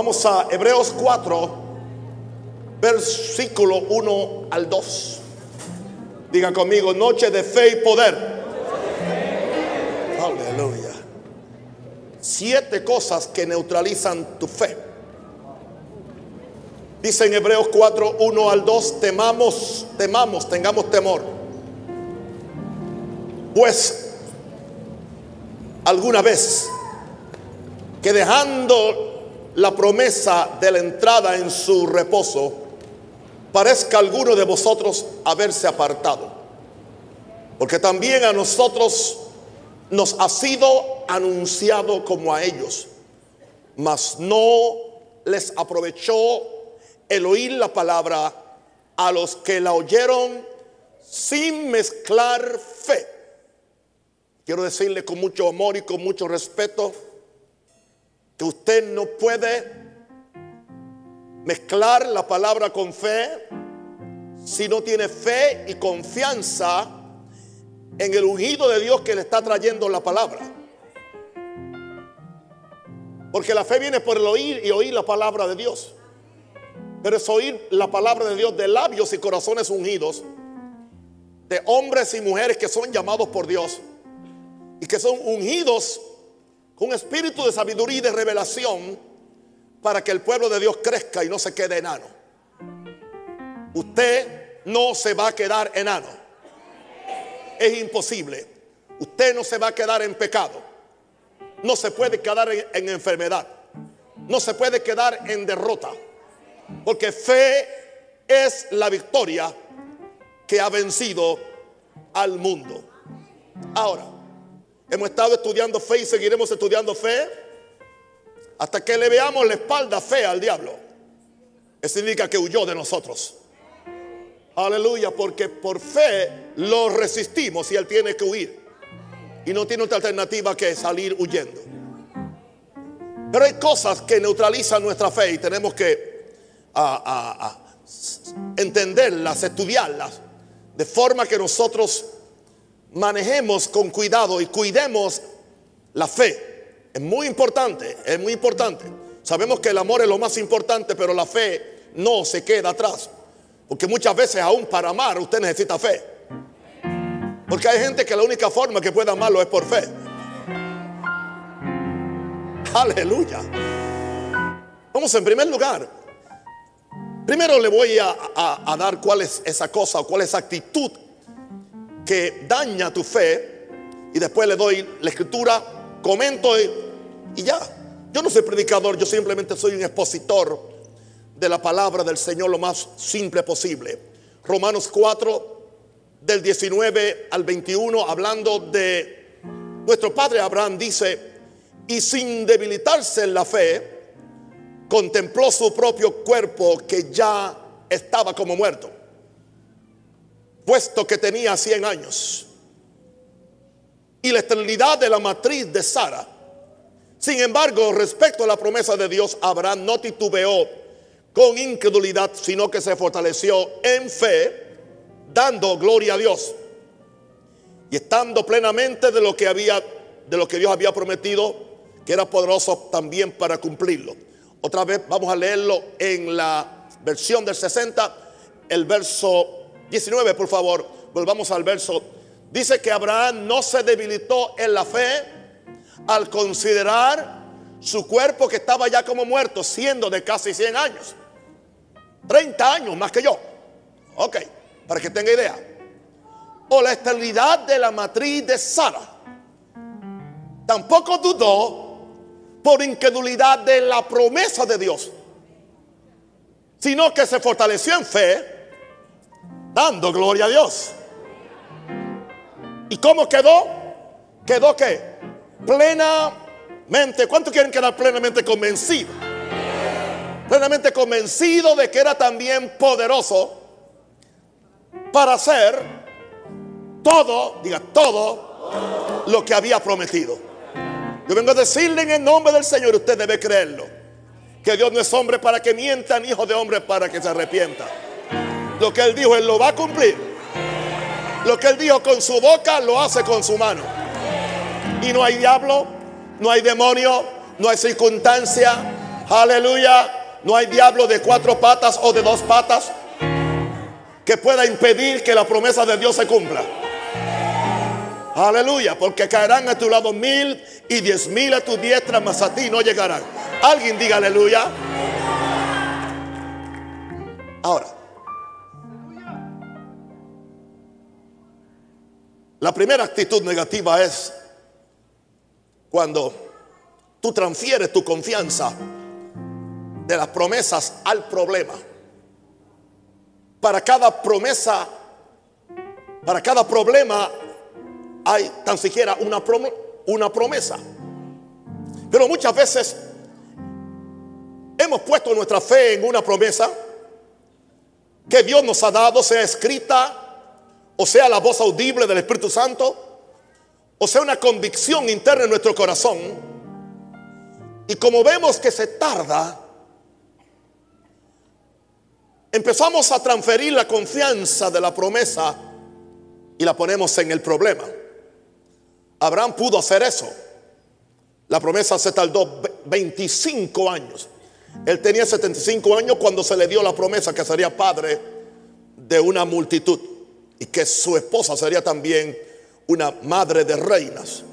Vamos a Hebreos 4, versículo 1 al 2. Diga conmigo, noche de fe y poder. Aleluya. Siete cosas que neutralizan tu fe. Dice en Hebreos 4, 1 al 2, temamos, temamos, tengamos temor. Pues alguna vez que dejando la promesa de la entrada en su reposo, parezca alguno de vosotros haberse apartado. Porque también a nosotros nos ha sido anunciado como a ellos, mas no les aprovechó el oír la palabra a los que la oyeron sin mezclar fe. Quiero decirle con mucho amor y con mucho respeto que usted no puede mezclar la palabra con fe si no tiene fe y confianza en el ungido de Dios que le está trayendo la palabra. Porque la fe viene por el oír y oír la palabra de Dios. Pero es oír la palabra de Dios de labios y corazones ungidos, de hombres y mujeres que son llamados por Dios y que son ungidos con espíritu de sabiduría y de revelación para que el pueblo de Dios crezca y no se quede enano. Usted no se va a quedar enano. Es imposible. Usted no se va a quedar en pecado. No se puede quedar en enfermedad. No se puede quedar en derrota. Porque fe es la victoria que ha vencido al mundo. Ahora, hemos estado estudiando fe y seguiremos estudiando fe hasta que le veamos la espalda fea al diablo. Eso significa que huyó de nosotros. Aleluya, porque por fe lo resistimos y él tiene que huir. Y no tiene otra alternativa que salir huyendo. Pero hay cosas que neutralizan nuestra fe y tenemos que entenderlas, estudiarlas, de forma que nosotros manejemos con cuidado y cuidemos la fe. Es muy importante, es muy importante. Sabemos que el amor es lo más importante, pero la fe no se queda atrás. Porque muchas veces aún para amar usted necesita fe. Porque hay gente que la única forma que puede amarlo es por fe. Aleluya. Vamos en primer lugar. Primero le voy a, dar cuál es esa cosa o cuál es esa actitud que daña tu fe. Y después le doy la escritura, comento y, y ya. Yo no soy predicador, yo simplemente soy un expositor de la palabra del Señor lo más simple posible. Romanos 4, del 19 al 21, hablando de nuestro padre Abraham, dice, y sin debilitarse en la fe, contempló su propio cuerpo que ya estaba como muerto, puesto que tenía 100 años, y la esterilidad de la matriz de Sara. Sin embargo, respecto a la promesa de Dios, Abraham no titubeó con incredulidad, sino que se fortaleció en fe, dando gloria a Dios y estando plenamente de lo que había de lo que Dios había prometido, que era poderoso también para cumplirlo. Otra vez vamos a leerlo en la versión del 60, el verso 19, por favor. Volvamos al verso. Dice que Abraham no se debilitó en la fe al considerar su cuerpo que estaba ya como muerto, siendo de casi 100 años. 30 años más que yo. Ok, para que tenga idea. O la estabilidad de la matriz de Sara. Tampoco dudó por incredulidad de la promesa de Dios, sino que se fortaleció en fe, dando gloria a Dios. ¿Y cómo quedó? Quedó que plenamente, ¿cuánto quieren quedar plenamente convencidos? Plenamente convencido de que era también poderoso para hacer todo, diga todo, lo que había prometido. Yo vengo a decirle en el nombre del Señor, usted debe creerlo. Que Dios no es hombre para que mienta, ni hijo de hombre para que se arrepienta. Lo que Él dijo, Él lo va a cumplir. Lo que Él dijo con su boca, lo hace con su mano. Y no hay diablo, no hay demonio, no hay circunstancia, Aleluya. No hay diablo de cuatro patas o de dos patas que pueda impedir que la promesa de Dios se cumpla. Aleluya, porque caerán a tu lado mil y diez mil a tu diestra, mas a ti no llegarán. Alguien diga aleluya. Ahora, la primera actitud negativa es cuando tú transfieres tu confianza de las promesas al problema. Para cada promesa, para cada problema hay tan siquiera una, una promesa. Pero muchas veces hemos puesto nuestra fe en una promesa que Dios nos ha dado, sea escrita, o sea la voz audible del Espíritu Santo, o sea una convicción interna en nuestro corazón. Y como vemos que se tarda, empezamos a transferir la confianza de la promesa y la ponemos en el problema. Abraham pudo hacer eso. La promesa se tardó 25 años. Él tenía 75 años cuando se le dio la promesa que sería padre de una multitud y que su esposa sería también una madre de reinas.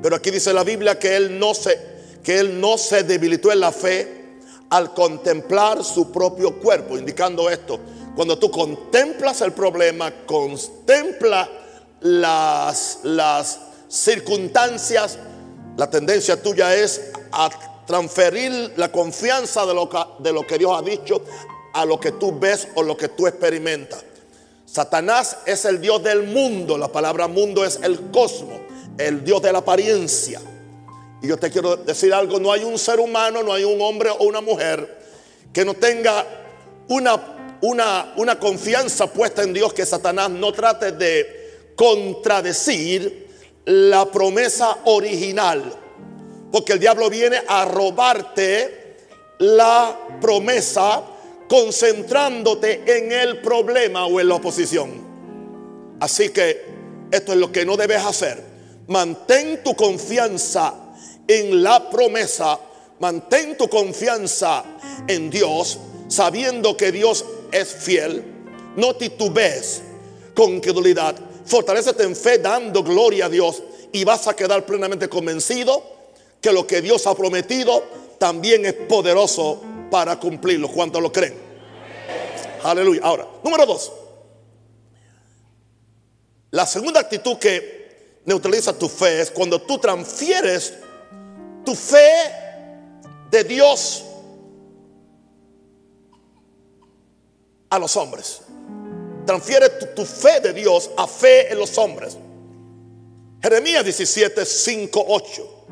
Pero aquí dice la Biblia que él no se que él no se debilitó en la fe al contemplar su propio cuerpo, indicando esto. Cuando tú contemplas el problema, contempla las, las circunstancias, la tendencia tuya es a transferir la confianza de lo, que, de lo que Dios ha dicho a lo que tú ves o lo que tú experimentas. Satanás es el Dios del mundo, la palabra mundo es el cosmos, el Dios de la apariencia. Y yo te quiero decir algo, no hay un ser humano, no hay un hombre o una mujer que no tenga una, una, una confianza puesta en Dios que Satanás no trate de contradecir la promesa original. Porque el diablo viene a robarte la promesa concentrándote en el problema o en la oposición. Así que esto es lo que no debes hacer. Mantén tu confianza en la promesa. Mantén tu confianza en Dios, sabiendo que Dios es fiel. No titubees con credulidad. Fortalecete en fe dando gloria a Dios y vas a quedar plenamente convencido que lo que Dios ha prometido también es poderoso para cumplirlo. ¿Cuántos lo creen? Aleluya. Ahora, número dos. La segunda actitud que neutraliza tu fe es cuando tú transfieres tu fe de Dios a los hombres. Transfiere tu, fe de Dios a fe en los hombres. Jeremías 17, 5, 8.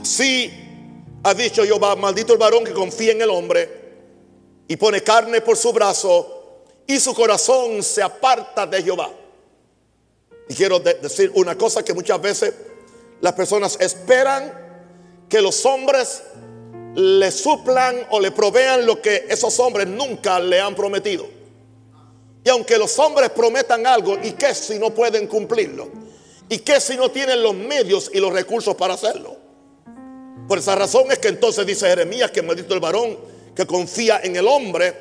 Así ha dicho Jehová, maldito el varón que confía en el hombre y pone carne por su brazo y su corazón se aparta de Jehová. Y quiero decir una cosa que muchas veces las personas esperan que los hombres le suplan o le provean lo que esos hombres nunca le han prometido. Y aunque los hombres prometan algo, ¿y qué si no pueden cumplirlo? ¿Y qué si no tienen los medios y los recursos para hacerlo? Por esa razón es que entonces dice Jeremías que maldito el varón que confía en el hombre,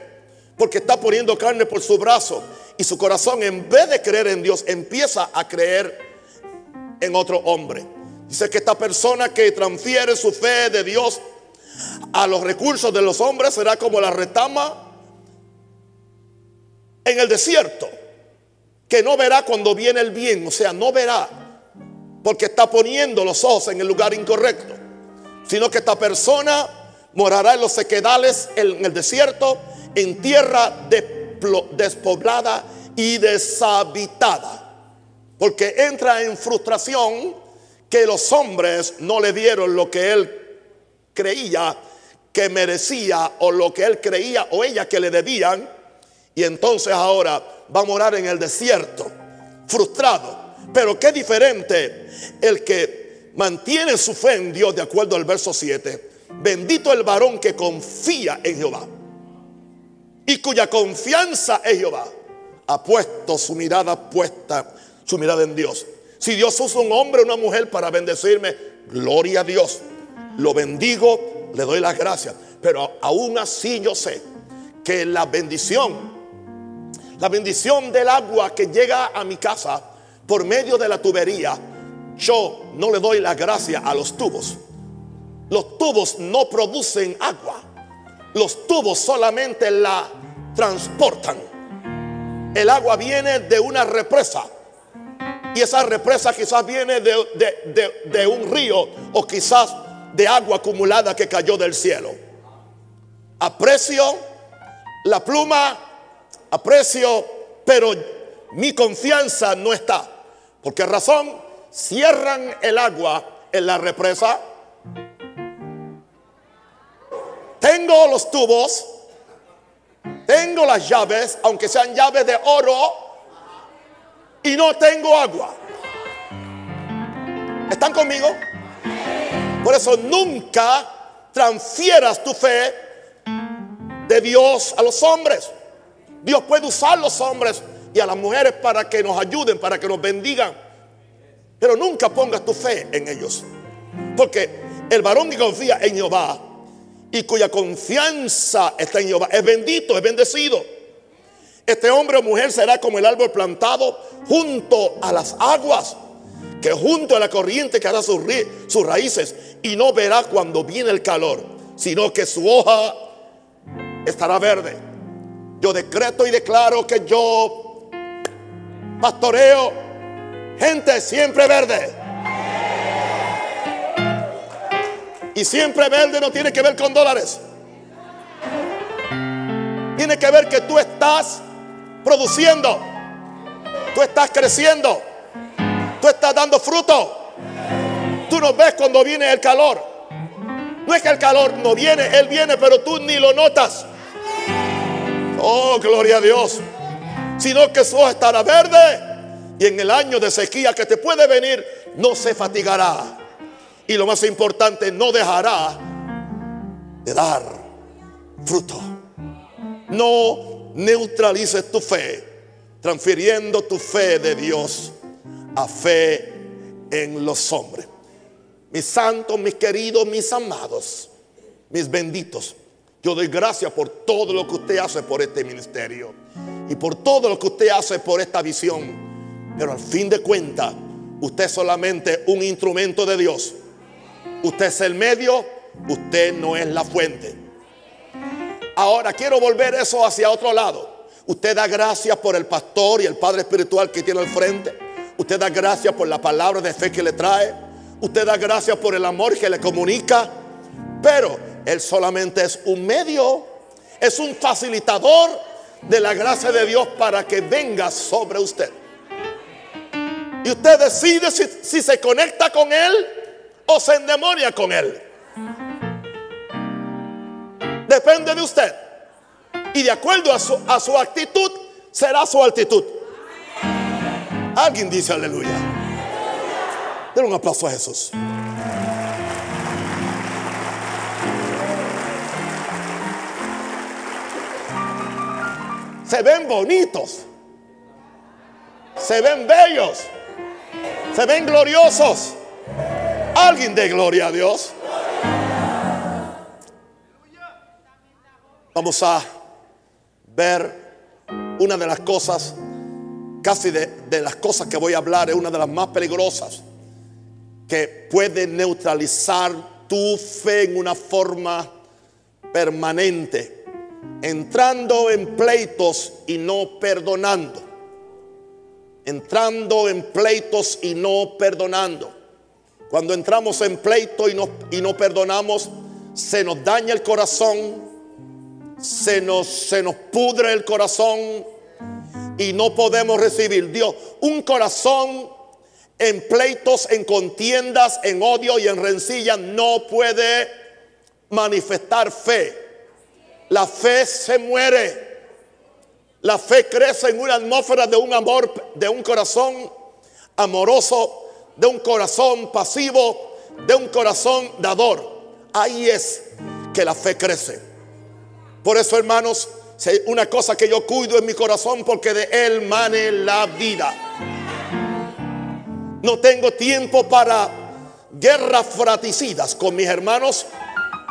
porque está poniendo carne por su brazo y su corazón en vez de creer en Dios empieza a creer en otro hombre. Dice que esta persona que transfiere su fe de Dios a los recursos de los hombres será como la retama en el desierto, que no verá cuando viene el bien, o sea, no verá, porque está poniendo los ojos en el lugar incorrecto, sino que esta persona morará en los sequedales, en el desierto, en tierra despoblada y deshabitada, porque entra en frustración que los hombres no le dieron lo que él creía que merecía o lo que él creía o ella que le debían. Y entonces ahora va a morar en el desierto, frustrado. Pero qué diferente el que mantiene su fe en Dios de acuerdo al verso 7. Bendito el varón que confía en Jehová y cuya confianza es Jehová. Ha puesto su mirada puesta, su mirada en Dios. Si Dios usa un hombre o una mujer para bendecirme, gloria a Dios. Lo bendigo, le doy las gracias. Pero aún así yo sé que la bendición, la bendición del agua que llega a mi casa por medio de la tubería, yo no le doy la gracia a los tubos. Los tubos no producen agua. Los tubos solamente la transportan. El agua viene de una represa. Y esa represa quizás viene de, un río o quizás de agua acumulada que cayó del cielo. Aprecio la pluma, aprecio, pero mi confianza no está. ¿Por qué razón? Cierran el agua en la represa. Tengo los tubos, tengo las llaves, aunque sean llaves de oro, y no tengo agua. ¿Están conmigo? Por eso nunca transfieras tu fe de Dios a los hombres. Dios puede usar a los hombres y a las mujeres para que nos ayuden, para que nos bendigan. Pero nunca pongas tu fe en ellos. Porque el varón que confía en Jehová y cuya confianza está en Jehová es bendito, es bendecido. Este hombre o mujer será como el árbol plantado junto a las aguas, que junto a la corriente que hará sus, sus raíces y no verá cuando viene el calor, sino que su hoja estará verde. Yo decreto y declaro que yo pastoreo gente siempre verde. Y siempre verde no tiene que ver con dólares. Tiene que ver que tú estás produciendo. Tú estás creciendo. Tú estás dando fruto. Tú no ves cuando viene el calor. No es que el calor no viene, él viene, pero tú ni lo notas. Oh, gloria a Dios. Sino que su hoja estará verde y en el año de sequía que te puede venir, no se fatigará. Y lo más importante, no dejará de dar fruto. No neutralices tu fe, transfiriendo tu fe de Dios a fe en los hombres. Mis santos, mis queridos, mis amados, mis benditos. Yo doy gracias por todo lo que usted hace por este ministerio y por todo lo que usted hace por esta visión. Pero al fin de cuentas, usted es solamente un instrumento de Dios. Usted es el medio, usted no es la fuente. Ahora quiero volver eso hacia otro lado. Usted da gracias por el pastor y el padre espiritual que tiene al frente. Usted da gracias por la palabra de fe que le trae. Usted da gracias por el amor que le comunica. Pero él solamente es un medio, es un facilitador de la gracia de Dios para que venga sobre usted. Y usted decide si, se conecta con Él o se endemonia con Él. Depende de usted. Y de acuerdo a su, a su actitud, será su actitud. Alguien dice aleluya. Den un aplauso a Jesús. se ven bonitos, se ven bellos, se ven gloriosos. Alguien de gloria a Dios. Vamos a ver una de las cosas, casi de, de, las cosas que voy a hablar, es una de las más peligrosas, que puede neutralizar tu fe en una forma permanente entrando en pleitos y no perdonando. Entrando en pleitos y no perdonando. Cuando entramos en pleito y no, y no perdonamos, se nos daña el corazón, se nos, se nos pudre el corazón y no podemos recibir. Dios, un corazón en pleitos, en contiendas, en odio y en rencilla no puede manifestar fe. La fe se muere. La fe crece en una atmósfera de un amor, de un corazón amoroso, de un corazón pasivo, de un corazón dador. Ahí es que la fe crece. Por eso, hermanos, una cosa que yo cuido en mi corazón porque de él mane la vida. No tengo tiempo para guerras fraticidas con mis hermanos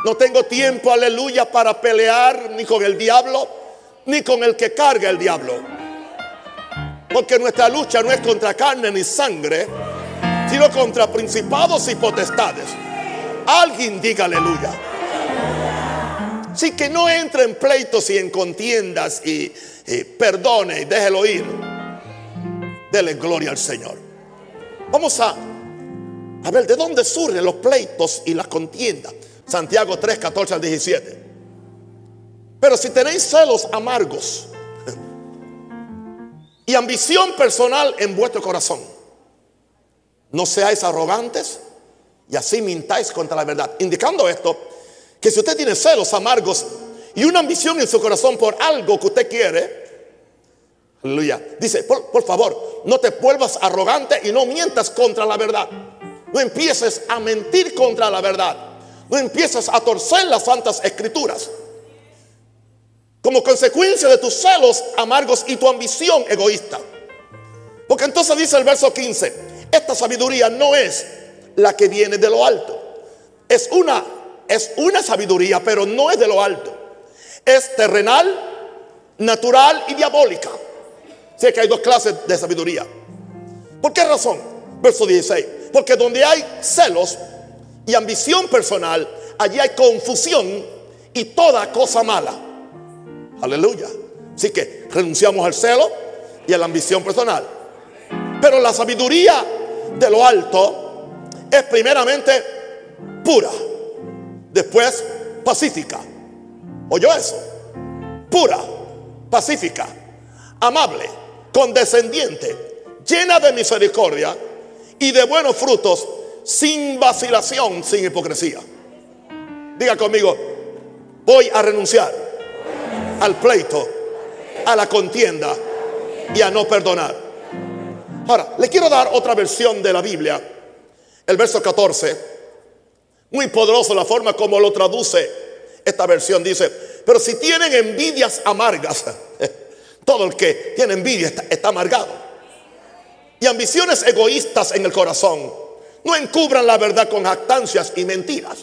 No tengo tiempo, aleluya, para pelear ni con el diablo, ni con el que carga el diablo. Porque nuestra lucha no es contra carne ni sangre, sino contra principados y potestades. Alguien diga aleluya. Así que no entre en pleitos y en contiendas y, perdone y déjelo ir. Dele gloria al Señor. Vamos a, a ver de dónde surgen los pleitos y las contiendas. Santiago 3, 14 al 17. Pero si tenéis celos amargos y ambición personal en vuestro corazón, no seáis arrogantes y así mintáis contra la verdad. Indicando esto, que si usted tiene celos amargos y una ambición en su corazón por algo que usted quiere, aleluya, dice, por, favor, no te vuelvas arrogante y no mientas contra la verdad. No empieces a mentir contra la verdad no empiezas a torcer las santas escrituras. Como consecuencia de tus celos amargos y tu ambición egoísta. Porque entonces dice el verso 15, esta sabiduría no es la que viene de lo alto. Es una es una sabiduría, pero no es de lo alto. Es terrenal, natural y diabólica. Sé que hay dos clases de sabiduría. ¿Por qué razón? Verso 16. Porque donde hay celos, y ambición personal, allí hay confusión y toda cosa mala. Aleluya. Así que renunciamos al celo y a la ambición personal. Pero la sabiduría de lo alto es primeramente pura, después pacífica. ¿Oyó eso? Pura, pacífica, amable, condescendiente, llena de misericordia y de buenos frutos sin vacilación, sin hipocresía. Diga conmigo, voy a renunciar al pleito, a la contienda y a no perdonar. Ahora, le quiero dar otra versión de la Biblia, el verso 14. Muy poderoso la forma como lo traduce esta versión. Dice, pero si tienen envidias amargas, todo el que tiene envidia está, está amargado. Y ambiciones egoístas en el corazón no encubran la verdad con jactancias y mentiras.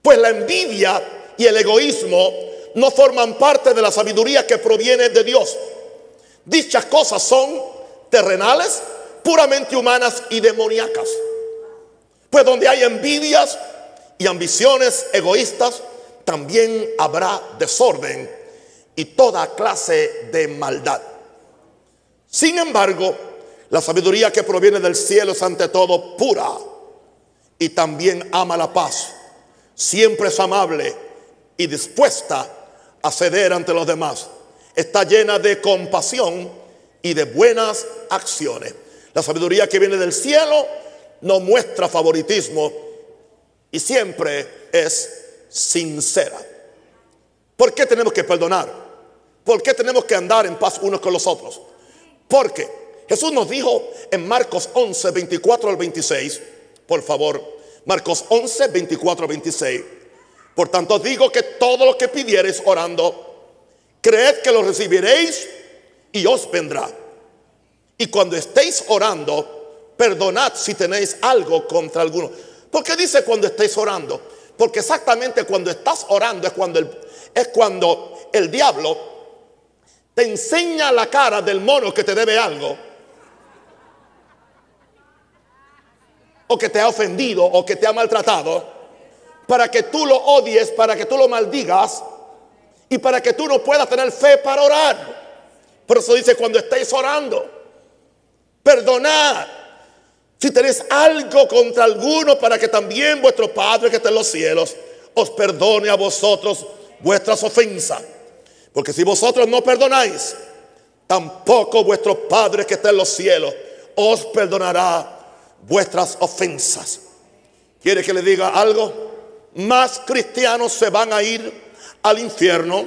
Pues la envidia y el egoísmo no forman parte de la sabiduría que proviene de Dios. Dichas cosas son terrenales, puramente humanas y demoníacas. Pues donde hay envidias y ambiciones egoístas, también habrá desorden y toda clase de maldad. Sin embargo, la sabiduría que proviene del cielo es ante todo pura y también ama la paz. Siempre es amable y dispuesta a ceder ante los demás. Está llena de compasión y de buenas acciones. La sabiduría que viene del cielo no muestra favoritismo y siempre es sincera. ¿Por qué tenemos que perdonar? ¿Por qué tenemos que andar en paz unos con los otros? Porque Jesús nos dijo en Marcos 11, 24 al 26, por favor, Marcos 11, 24 al 26. Por tanto digo que todo lo que pidiereis orando, creed que lo recibiréis y os vendrá. Y cuando estéis orando, perdonad si tenéis algo contra alguno. ¿Por qué dice cuando estéis orando? Porque exactamente cuando estás orando es cuando es cuando el diablo te enseña la cara del mono que te debe algo o que te ha ofendido o que te ha maltratado, para que tú lo odies, para que tú lo maldigas y para que tú no puedas tener fe para orar. Por eso dice cuando estéis orando, perdonad si tenéis algo contra alguno para que también vuestro Padre que está en los cielos os perdone a vosotros vuestras ofensas. Porque si vosotros no perdonáis, tampoco vuestro Padre que está en los cielos os perdonará vuestras ofensas. ¿Quiere que le diga algo? Más cristianos se van a ir al infierno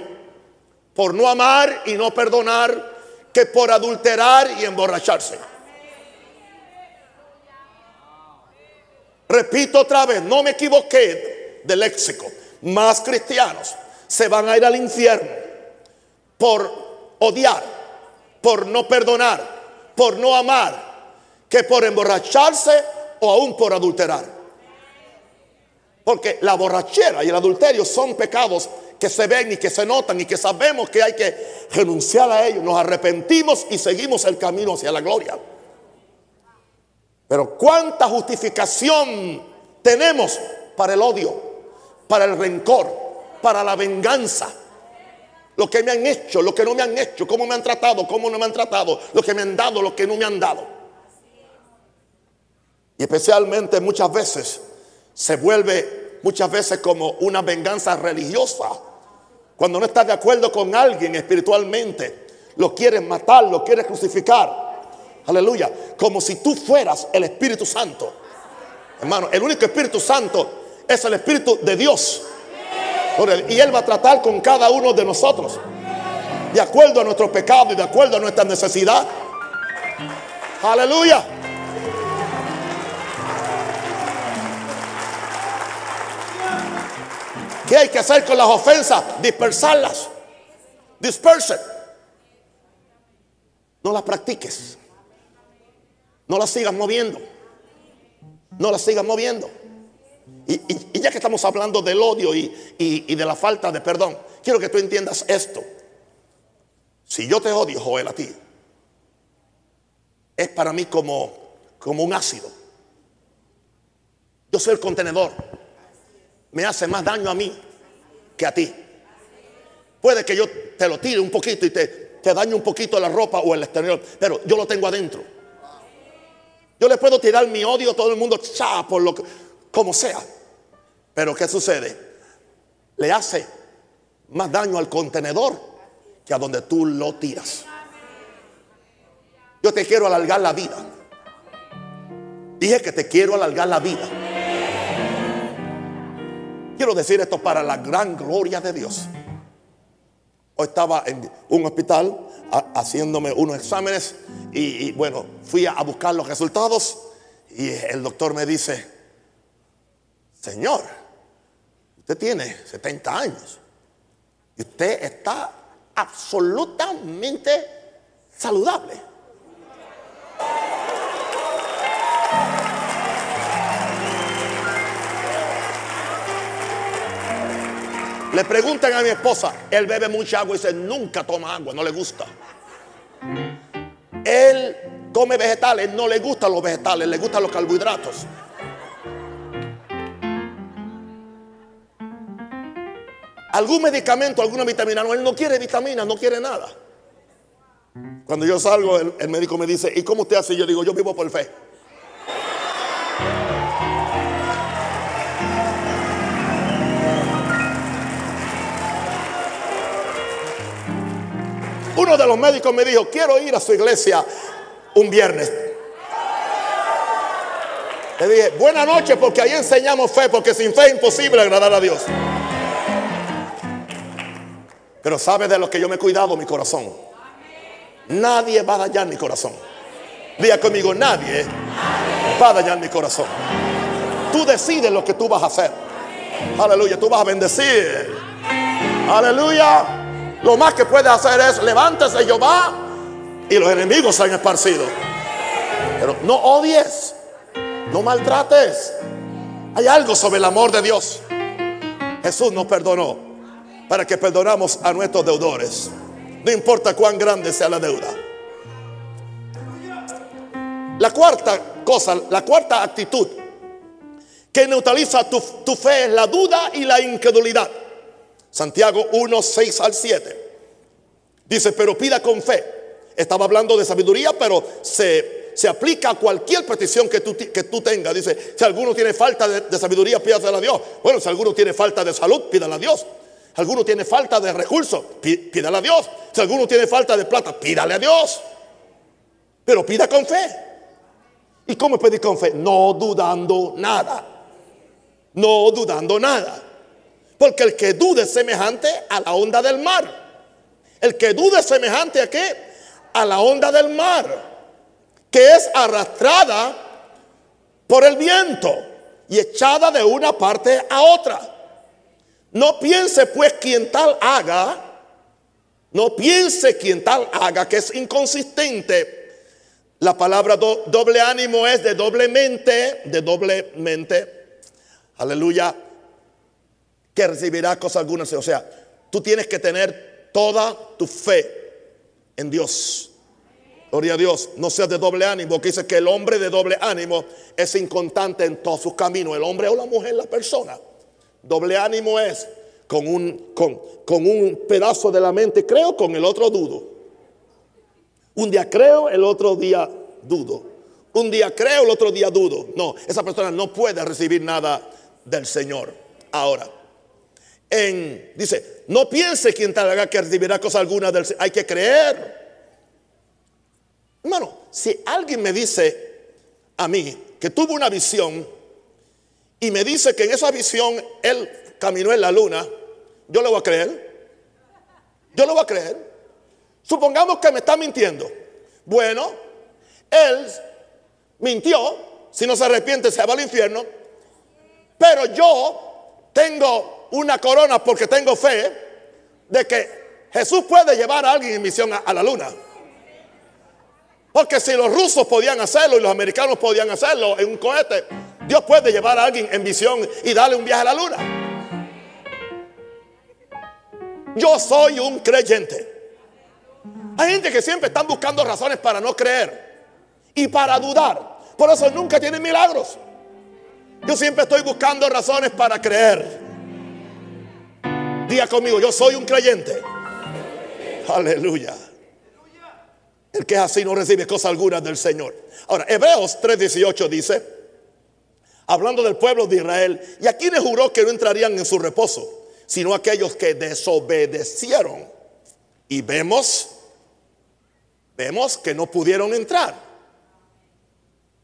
por no amar y no perdonar que por adulterar y emborracharse. Repito otra vez, no me equivoqué de léxico. Más cristianos se van a ir al infierno por odiar, por no perdonar, por no amar, que por emborracharse o aún por adulterar. Porque la borrachera y el adulterio son pecados que se ven y que se notan y que sabemos que hay que renunciar a ellos. Nos arrepentimos y seguimos el camino hacia la gloria. Pero cuánta justificación tenemos para el odio, para el rencor, para la venganza. Lo que me han hecho, lo que no me han hecho, cómo me han tratado, cómo no me han tratado, lo que me han dado, lo que no me han dado. Y especialmente muchas veces se vuelve muchas veces como una venganza religiosa. Cuando no estás de acuerdo con alguien espiritualmente, lo quieres matar, lo quieres crucificar. Aleluya. Como si tú fueras el Espíritu Santo. Hermano, el único Espíritu Santo es el Espíritu de Dios. Y Él va a tratar con cada uno de nosotros. De acuerdo a nuestro pecado y de acuerdo a nuestra necesidad. Aleluya. ¿Qué hay que hacer con las ofensas? Dispersarlas. Disperse. No las practiques. No las sigas moviendo. No las sigas moviendo. Y, ya que estamos hablando del odio y, de la falta de perdón, quiero que tú entiendas esto. Si yo te odio, Joel, a ti, es para mí como, como un ácido. Yo soy el contenedor me hace más daño a mí que a ti. Puede que yo te lo tire un poquito y te, te dañe un poquito la ropa o el exterior, pero yo lo tengo adentro. Yo le puedo tirar mi odio a todo el mundo, cha, por lo que, como sea. Pero ¿qué sucede? Le hace más daño al contenedor que a donde tú lo tiras. Yo te quiero alargar la vida. Dije que te quiero alargar la vida. Quiero decir esto para la gran gloria de Dios. Hoy estaba en un hospital haciéndome unos exámenes y, bueno, fui a, buscar los resultados y el doctor me dice, Señor, usted tiene 70 años y usted está absolutamente saludable. Le preguntan a mi esposa, él bebe mucha agua y dice, nunca toma agua, no le gusta. Él come vegetales, no le gustan los vegetales, le gustan los carbohidratos. Algún medicamento, alguna vitamina, no, él no quiere vitamina, no quiere nada. Cuando yo salgo, el, el médico me dice, ¿y cómo usted hace? Yo digo, yo vivo por fe. Uno de los médicos me dijo, quiero ir a su iglesia un viernes. Le dije, buena noche porque ahí enseñamos fe, porque sin fe es imposible agradar a Dios. Pero sabe de lo que yo me he cuidado mi corazón. Nadie va a dañar mi corazón. Diga conmigo, nadie va a dañar mi corazón. Tú decides lo que tú vas a hacer. Aleluya, tú vas a bendecir. Aleluya. Lo más que puede hacer es levántese Jehová y los enemigos se han esparcido. Pero no odies, no maltrates. Hay algo sobre el amor de Dios. Jesús nos perdonó para que perdonamos a nuestros deudores. No importa cuán grande sea la deuda. La cuarta cosa, la cuarta actitud que neutraliza tu, tu fe es la duda y la incredulidad. Santiago 1, 6 al 7. Dice, pero pida con fe. Estaba hablando de sabiduría, pero se, se aplica a cualquier petición que tú, que tú tengas. Dice, si alguno tiene falta de, sabiduría, pídasela a Dios. Bueno, si alguno tiene falta de salud, pídala a Dios. Si alguno tiene falta de recursos, pídale a Dios. Si alguno tiene falta de plata, pídale a Dios. Pero pida con fe. ¿Y cómo pedir con fe? No dudando nada. No dudando nada. Porque el que dude es semejante a la onda del mar. El que dude es semejante a qué? A la onda del mar, que es arrastrada por el viento y echada de una parte a otra. No piense pues quien tal haga, no piense quien tal haga que es inconsistente. La palabra doble ánimo es de doblemente, de doblemente, aleluya, que recibirá cosas algunas. O sea, tú tienes que tener toda tu fe en Dios. Gloria a Dios, no seas de doble ánimo, que dice que el hombre de doble ánimo es inconstante en todos sus caminos, el hombre o la mujer, la persona. Doble ánimo es con un, con, con un pedazo de la mente creo, con el otro dudo. Un día creo, el otro día dudo. Un día creo, el otro día dudo. No, esa persona no puede recibir nada del Señor. Ahora, dice, no piense quien te haga que recibirá cosa alguna del. Hay que creer. Hermano, si alguien me dice a mí que tuvo una visión y me dice que en esa visión él caminó en la luna, yo le voy a creer. Yo le voy a creer. Supongamos que me está mintiendo. Bueno, él mintió. Si no se arrepiente, se va al infierno. Pero yo tengo una corona porque tengo fe de que Jesús puede llevar a alguien en misión a, la luna. Porque si los rusos podían hacerlo y los americanos podían hacerlo en un cohete, Dios puede llevar a alguien en visión y darle un viaje a la luna. Yo soy un creyente. Hay gente que siempre están buscando razones para no creer y para dudar. Por eso nunca tienen milagros. Yo siempre estoy buscando razones para creer. Diga conmigo, yo soy un creyente. Aleluya. El que es así no recibe cosa alguna del Señor. Ahora, Hebreos 3:18 dice, hablando del pueblo de Israel, y a quienes juró que no entrarían en su reposo, sino aquellos que desobedecieron. Y vemos, vemos que no pudieron entrar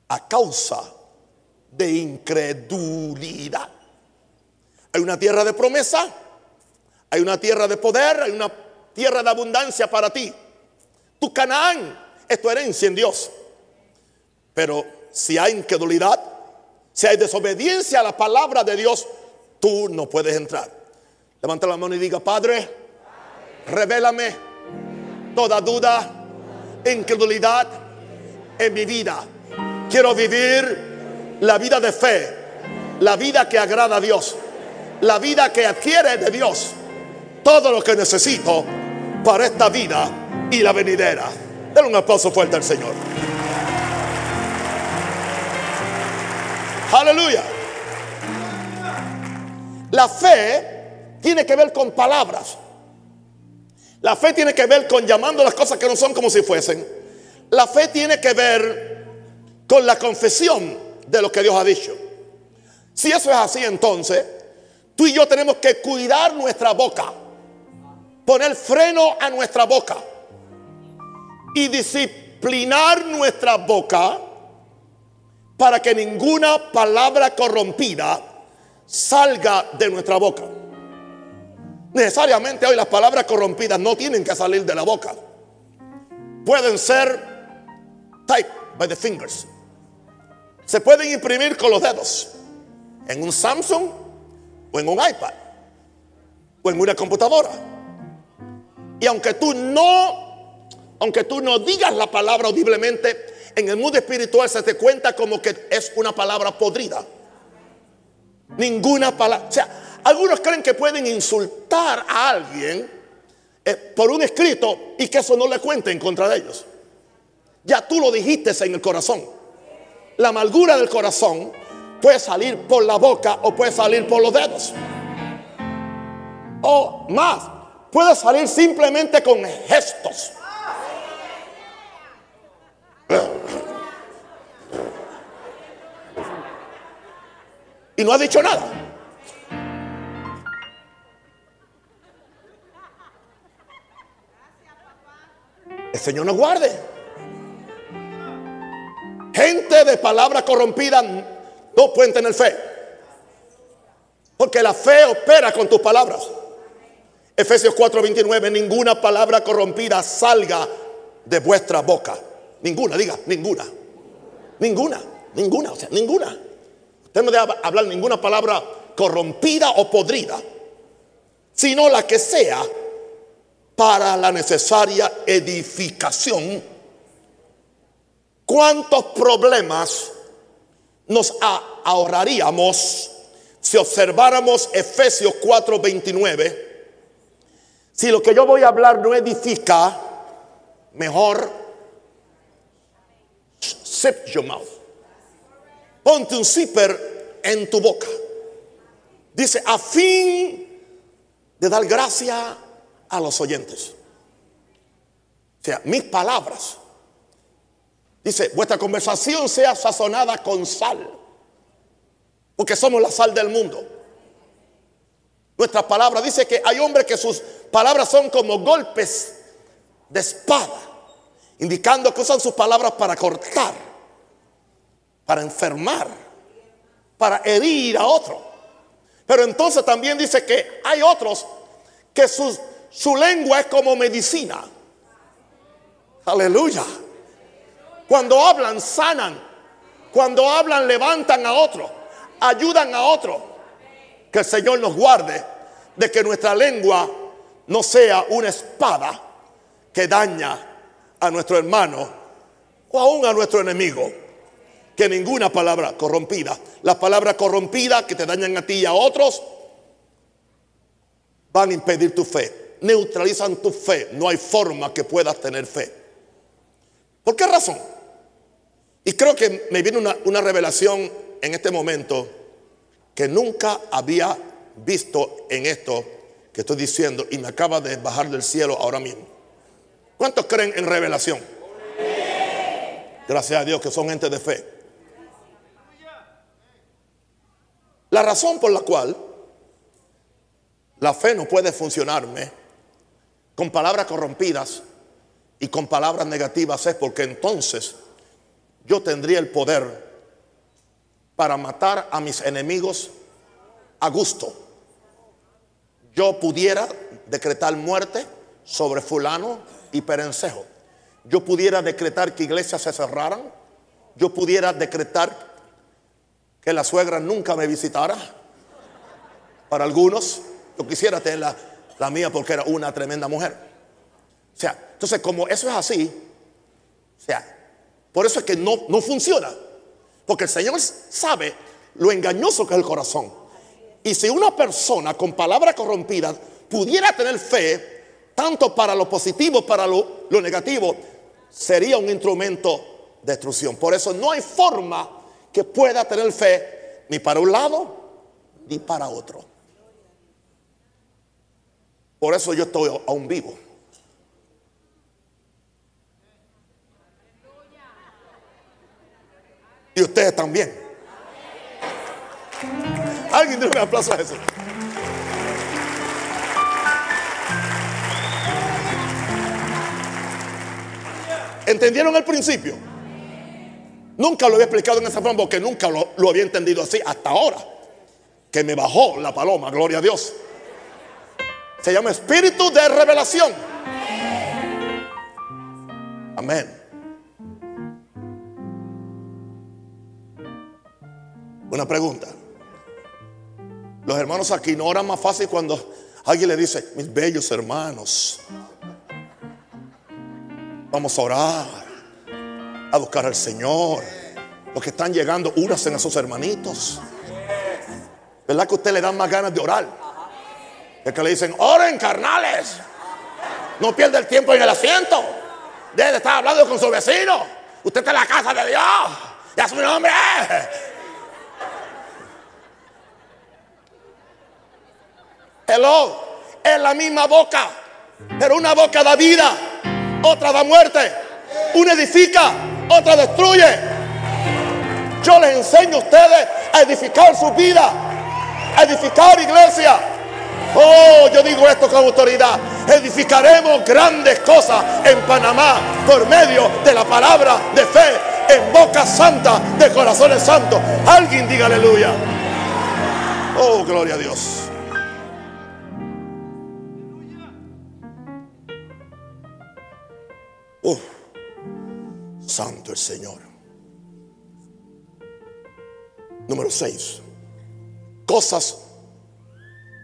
a causa de incredulidad. Hay una tierra de promesa, hay una tierra de poder, hay una tierra de abundancia para ti tu Canaán es tu herencia en Dios. Pero si hay incredulidad, si hay desobediencia a la palabra de Dios, tú no puedes entrar. Levanta la mano y diga, Padre, revélame toda duda, incredulidad en mi vida. Quiero vivir la vida de fe, la vida que agrada a Dios, la vida que adquiere de Dios todo lo que necesito para esta vida y la venidera. Denle un aplauso fuerte al Señor. Aleluya. La fe tiene que ver con palabras. La fe tiene que ver con llamando las cosas que no son como si fuesen. La fe tiene que ver con la confesión de lo que Dios ha dicho. Si eso es así, entonces tú y yo tenemos que cuidar nuestra boca, poner freno a nuestra boca y disciplinar nuestra boca para que ninguna palabra corrompida salga de nuestra boca. Necesariamente hoy las palabras corrompidas no tienen que salir de la boca. Pueden ser type by the fingers. Se pueden imprimir con los dedos en un Samsung o en un iPad o en una computadora. Y aunque tú no aunque tú no digas la palabra audiblemente, en el mundo espiritual se te cuenta como que es una palabra podrida. Ninguna palabra. O sea, algunos creen que pueden insultar a alguien eh, por un escrito y que eso no le cuente en contra de ellos. Ya tú lo dijiste en el corazón. La amargura del corazón puede salir por la boca o puede salir por los dedos. O más, puede salir simplemente con gestos. Y no ha dicho nada. El Señor nos guarde. Gente de palabra corrompida no pueden tener fe. Porque la fe opera con tus palabras. Efesios 4:29, ninguna palabra corrompida salga de vuestra boca. Ninguna, diga, ninguna. Ninguna, ninguna, o sea, ninguna. Usted no debe hablar ninguna palabra corrompida o podrida, sino la que sea para la necesaria edificación. ¿Cuántos problemas nos ahorraríamos si observáramos Efesios 4:29, si lo que yo voy a hablar no edifica, mejor zip your mouth. Ponte un zipper en tu boca. Dice, a fin de dar gracia a los oyentes. O sea, mis palabras. Dice, vuestra conversación sea sazonada con sal. Porque somos la sal del mundo. Nuestras palabras dice que hay hombres que sus palabras son como golpes de espada, indicando que usan sus palabras para cortar, para enfermar, para herir a otro. Pero entonces también dice que hay otros que su, su lengua es como medicina. Aleluya. Cuando hablan, sanan. Cuando hablan, levantan a otro. Ayudan a otro. Que el Señor nos guarde de que nuestra lengua no sea una espada que daña a nuestro hermano o aún a nuestro enemigo. Que ninguna palabra corrompida, las palabras corrompidas que te dañan a ti y a otros, van a impedir tu fe, neutralizan tu fe. No hay forma que puedas tener fe. ¿Por qué razón? Y creo que me viene una, una revelación en este momento que nunca había visto en esto que estoy diciendo y me acaba de bajar del cielo ahora mismo. ¿Cuántos creen en revelación? Gracias a Dios que son gente de fe. La razón por la cual la fe no puede funcionarme con palabras corrompidas y con palabras negativas es porque entonces yo tendría el poder para matar a mis enemigos a gusto yo pudiera decretar muerte sobre fulano y perencejo. Yo pudiera decretar que iglesias se cerraran. Yo pudiera decretar que la suegra nunca me visitara. Para algunos, yo quisiera tener la, la mía porque era una tremenda mujer. O sea, entonces como eso es así, o sea, por eso es que no, no funciona. Porque el Señor sabe lo engañoso que es el corazón. Y si una persona con palabras corrompidas pudiera tener fe, tanto para lo positivo, para lo, negativo, sería un instrumento de destrucción. Por eso no hay forma que pueda tener fe ni para un lado ni para otro. Por eso yo estoy aún vivo. Y ustedes también. Alguien déme un aplauso a eso. ¿Entendieron el principio? Nunca lo había explicado en esa forma porque nunca lo, lo, había entendido así hasta ahora. Que me bajó la paloma, gloria a Dios. Se llama espíritu de revelación. Amén. Una pregunta. Los hermanos aquí no oran más fácil cuando alguien le dice, mis bellos hermanos, vamos a orar, a buscar al Señor. Los que están llegando, úrasen a sus hermanitos. ¿Verdad que usted le dan más ganas de orar? Es que le dicen, oren carnales. No pierda el tiempo en el asiento. Debe estar hablando con su vecino. Usted está en la casa de Dios. Ya su nombre. Hello, es la misma boca, pero una boca da vida, otra da muerte. Una edifica, otra destruye. Yo les enseño a ustedes a edificar su vida, a edificar iglesia. Oh, yo digo esto con autoridad. Edificaremos grandes cosas en Panamá por medio de la palabra de fe en boca santa de corazones santos. Alguien diga aleluya. Oh, gloria a Dios. Santo el Señor. Número 6. Cosas,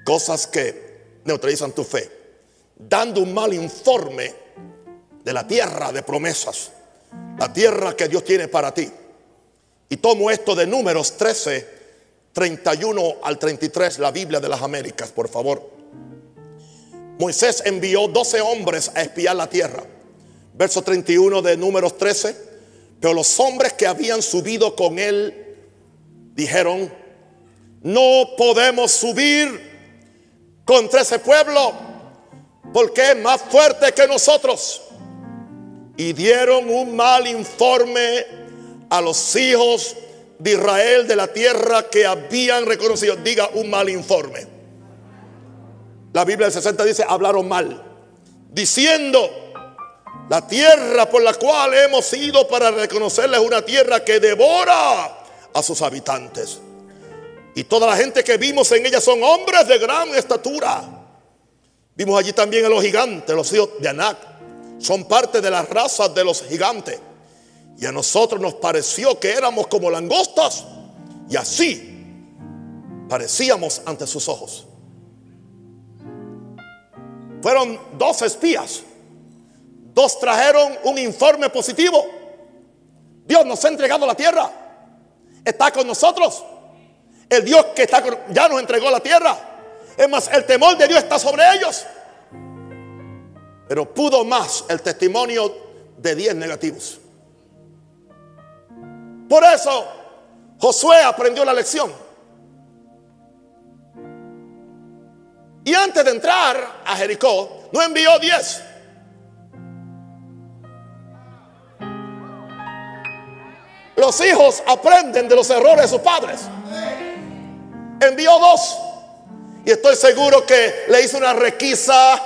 cosas que neutralizan tu fe. Dando un mal informe de la tierra de promesas. La tierra que Dios tiene para ti. Y tomo esto de números 13, 31 al 33, la Biblia de las Américas, por favor. Moisés envió 12 hombres a espiar la tierra. Verso 31 de números 13. Pero los hombres que habían subido con él dijeron, no podemos subir contra ese pueblo porque es más fuerte que nosotros. Y dieron un mal informe a los hijos de Israel de la tierra que habían reconocido. Diga un mal informe. La Biblia del 60 dice, hablaron mal, diciendo, la tierra por la cual hemos ido para reconocerla es una tierra que devora a sus habitantes. Y toda la gente que vimos en ella son hombres de gran estatura. Vimos allí también a los gigantes, los hijos de Anac. Son parte de las razas de los gigantes. Y a nosotros nos pareció que éramos como langostas. Y así parecíamos ante sus ojos. Fueron dos espías. Dos trajeron un informe positivo. Dios nos ha entregado la tierra. Está con nosotros. El Dios que está con, ya nos entregó la tierra. Es más, el temor de Dios está sobre ellos. Pero pudo más el testimonio de diez negativos. Por eso Josué aprendió la lección. Y antes de entrar a Jericó, no envió diez. Los hijos aprenden de los errores de sus padres. Envió dos. Y estoy seguro que le hizo una requisa.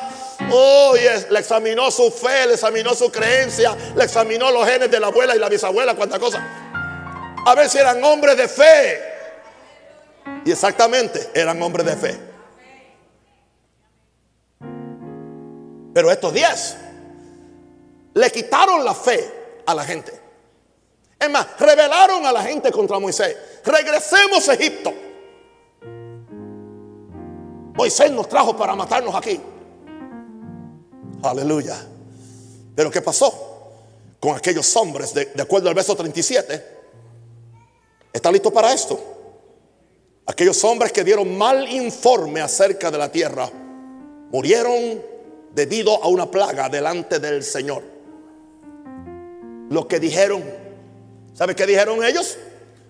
Oh, le examinó su fe, le examinó su creencia, le examinó los genes de la abuela y la bisabuela, cuánta cosa. A ver si eran hombres de fe. Y exactamente, eran hombres de fe. Pero estos diez le quitaron la fe a la gente. Es más, rebelaron a la gente contra Moisés. Regresemos a Egipto. Moisés nos trajo para matarnos aquí. Aleluya. Pero ¿qué pasó con aquellos hombres? De, de acuerdo al verso 37. ¿Está listo para esto? Aquellos hombres que dieron mal informe acerca de la tierra murieron debido a una plaga delante del Señor. Lo que dijeron, ¿sabe qué dijeron ellos?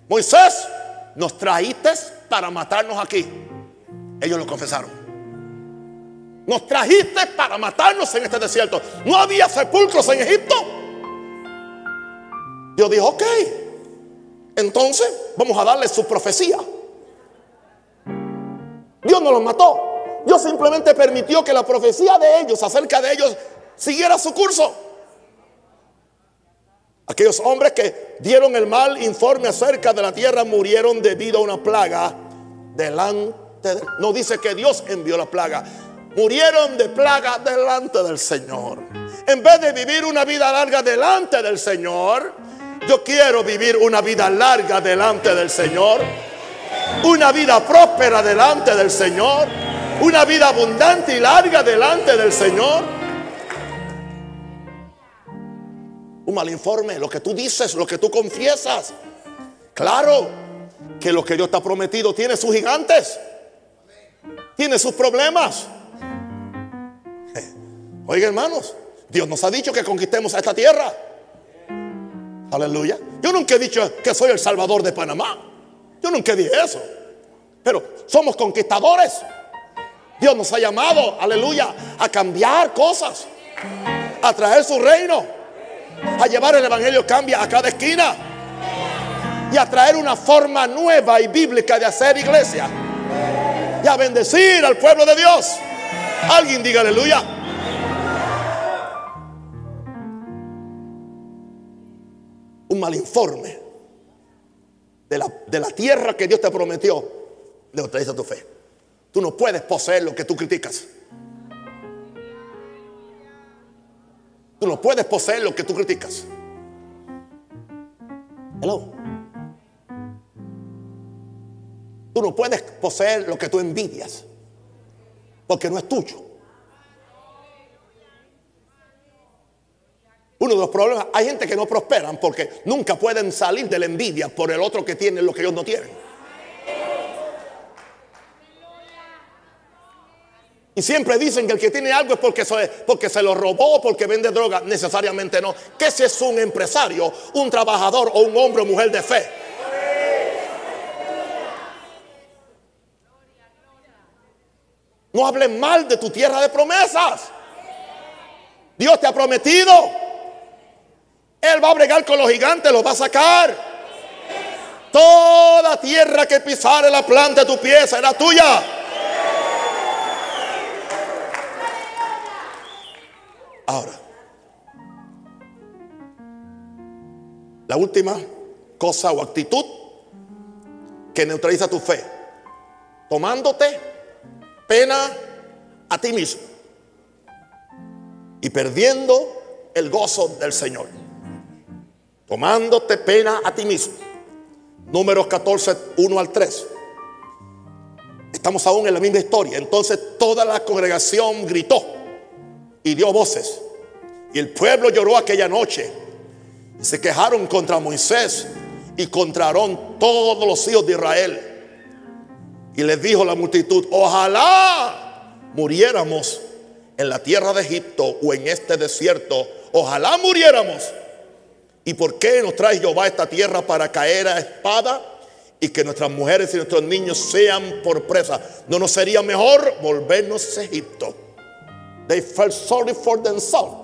Moisés, nos trajiste para matarnos aquí. Ellos lo confesaron. Nos trajiste para matarnos en este desierto. No había sepulcros en Egipto. Dios dijo, ok, entonces vamos a darle su profecía. Dios no los mató. Dios simplemente permitió que la profecía de ellos acerca de ellos siguiera su curso. Aquellos hombres que dieron el mal informe acerca de la tierra murieron debido a una plaga delante de, no dice que Dios envió la plaga. Murieron de plaga delante del Señor. En vez de vivir una vida larga delante del Señor, yo quiero vivir una vida larga delante del Señor. Una vida próspera delante del Señor. Una vida abundante y larga delante del Señor. Un mal informe, lo que tú dices, lo que tú confiesas. Claro que lo que Dios te ha prometido tiene sus gigantes. Tiene sus problemas. Oiga hermanos, Dios nos ha dicho que conquistemos a esta tierra. Aleluya. Yo nunca he dicho que soy el salvador de Panamá. Yo nunca dije eso. Pero somos conquistadores. Dios nos ha llamado, aleluya, a cambiar cosas, a traer su reino, a llevar el evangelio cambia a cada esquina y a traer una forma nueva y bíblica de hacer iglesia y a bendecir al pueblo de Dios. Alguien diga aleluya. Un mal informe de la, de la tierra que Dios te prometió, neutraliza tu fe. Tú no puedes poseer lo que tú criticas. Tú no puedes poseer lo que tú criticas. Hello. Tú no puedes poseer lo que tú envidias. Porque no es tuyo. Uno de los problemas, hay gente que no prosperan porque nunca pueden salir de la envidia por el otro que tiene lo que ellos no tienen. Y siempre dicen que el que tiene algo es porque se, porque se lo robó, porque vende droga. Necesariamente no. Que si es un empresario, un trabajador o un hombre o mujer de fe. No hables mal de tu tierra de promesas. Dios te ha prometido. Él va a bregar con los gigantes, los va a sacar. Toda tierra que pisare la planta de tu pie será tuya. Ahora, la última cosa o actitud que neutraliza tu fe, tomándote pena a ti mismo y perdiendo el gozo del Señor. Tomándote pena a ti mismo. Números 14, 1 al 3. Estamos aún en la misma historia. Entonces toda la congregación gritó y dio voces. Y el pueblo lloró aquella noche. Se quejaron contra Moisés y contra todos los hijos de Israel. Y les dijo la multitud, ojalá muriéramos en la tierra de Egipto o en este desierto. Ojalá muriéramos. ¿Y por qué nos trae Jehová esta tierra para caer a espada? Y que nuestras mujeres y nuestros niños sean por presa. ¿No nos sería mejor volvernos a Egipto? They felt sorry for themselves.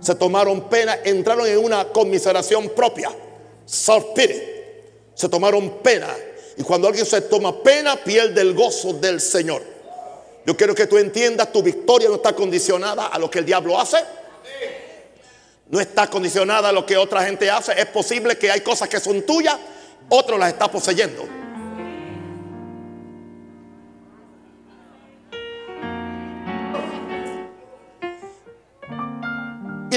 Se tomaron pena, entraron en una conmiseración propia. Self-pity. Se tomaron pena. Y cuando alguien se toma pena, pierde el gozo del Señor. Yo quiero que tú entiendas, tu victoria no está condicionada a lo que el diablo hace. No está condicionada a lo que otra gente hace. Es posible que hay cosas que son tuyas, otro las está poseyendo.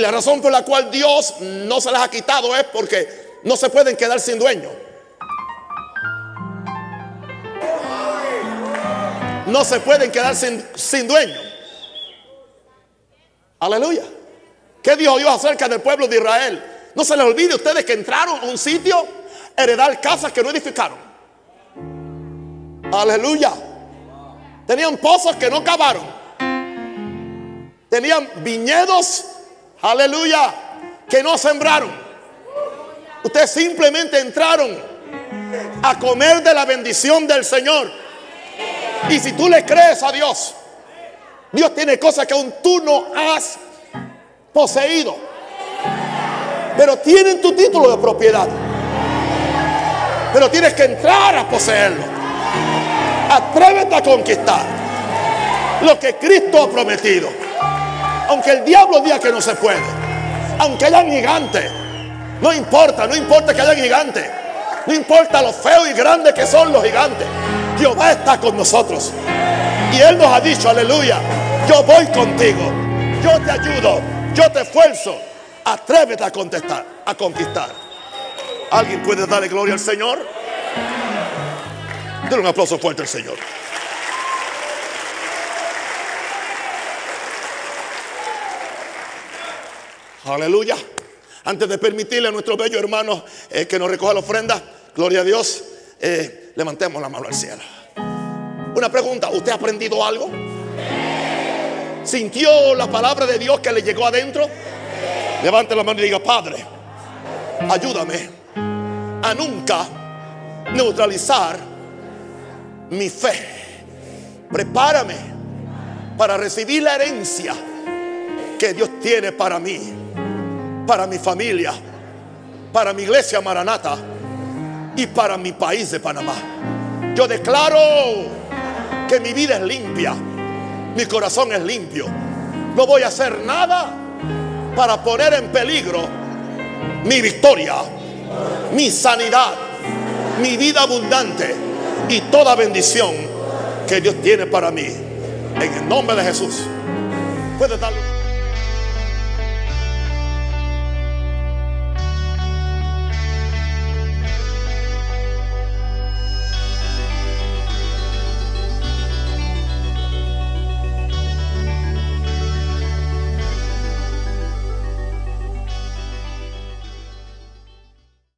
La razón por la cual Dios no se las ha quitado es porque no se pueden quedar sin dueño. No se pueden quedar sin, sin dueño. Aleluya. ¿Qué dijo Dios acerca del pueblo de Israel? No se les olvide ustedes que entraron a un sitio heredar casas que no edificaron. Aleluya. Tenían pozos que no cavaron. Tenían viñedos Aleluya. Que no sembraron. Ustedes simplemente entraron a comer de la bendición del Señor. Y si tú le crees a Dios, Dios tiene cosas que aún tú no has poseído. Pero tienen tu título de propiedad. Pero tienes que entrar a poseerlo. Atrévete a conquistar lo que Cristo ha prometido. Aunque el diablo diga que no se puede. Aunque haya gigantes. No importa, no importa que haya gigantes. No importa lo feo y grande que son los gigantes. Jehová está con nosotros. Y Él nos ha dicho, aleluya, yo voy contigo. Yo te ayudo. Yo te esfuerzo. Atrévete a contestar, a conquistar. ¿Alguien puede darle gloria al Señor? Denle un aplauso fuerte al Señor. Aleluya. Antes de permitirle a nuestro bello hermano eh, que nos recoja la ofrenda, gloria a Dios, eh, levantemos la mano al cielo. Una pregunta, ¿usted ha aprendido algo? ¿Sintió la palabra de Dios que le llegó adentro? Levante la mano y diga, Padre, ayúdame a nunca neutralizar mi fe. Prepárame para recibir la herencia que Dios tiene para mí para mi familia, para mi iglesia Maranata y para mi país de Panamá. Yo declaro que mi vida es limpia, mi corazón es limpio. No voy a hacer nada para poner en peligro mi victoria, mi sanidad, mi vida abundante y toda bendición que Dios tiene para mí. En el nombre de Jesús. Puede darle